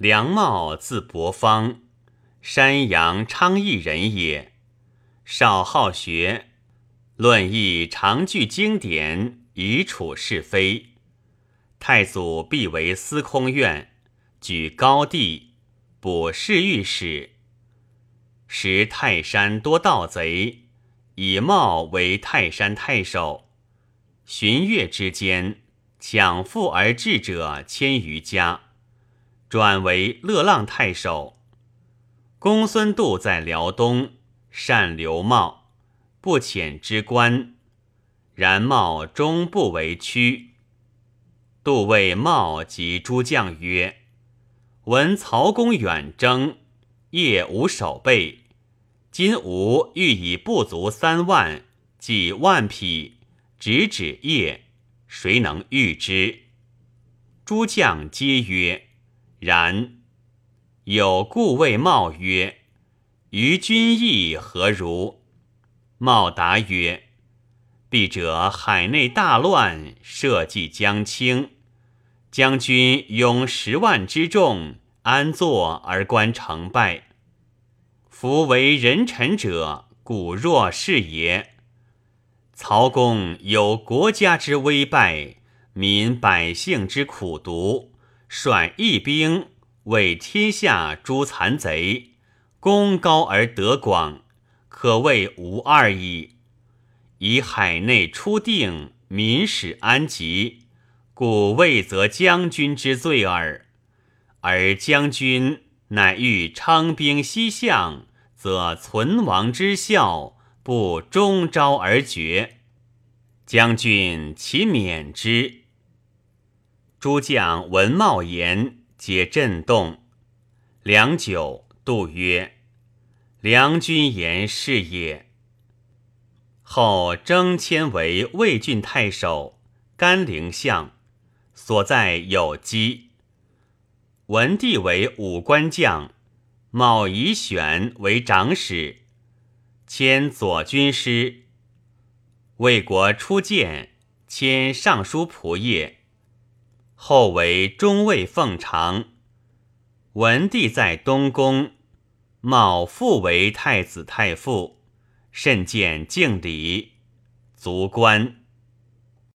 梁茂字伯方，山阳昌邑人也。少好学，论议常具经典，以处是非。太祖必为司空院，举高帝，补侍御史。时泰山多盗贼，以茂为泰山太守。旬月之间，抢富而至者千余家，转为乐浪太守。公孙度在辽东，善刘茂，不遣之官，然茂终不为屈。度谓茂及诸将曰：“闻曹公远征，夜无守备。”今吾欲以不足三万，即万匹，直指夜，谁能御之？诸将皆曰：“然。”有故谓茂曰：“于君意何如？”茂答曰：“必者海内大乱，社稷将倾，将军拥十万之众，安坐而观成败？”夫为人臣者，古若是也。曹公有国家之危败，民百姓之苦毒，率义兵为天下诛残贼，功高而德广，可谓无二矣。以海内初定，民始安吉，故未则将军之罪耳。而将军乃欲昌兵西向。则存亡之效不终朝而绝，将军其免之。诸将闻茂言，皆震动。良久，杜曰：“良君言是也。”后征迁为魏郡太守，甘陵相，所在有基。文帝为武官将。茂以选为长史，迁左军师。魏国初建，迁尚书仆射，后为中尉奉常。文帝在东宫，卯父为太子太傅，甚见敬礼，卒官。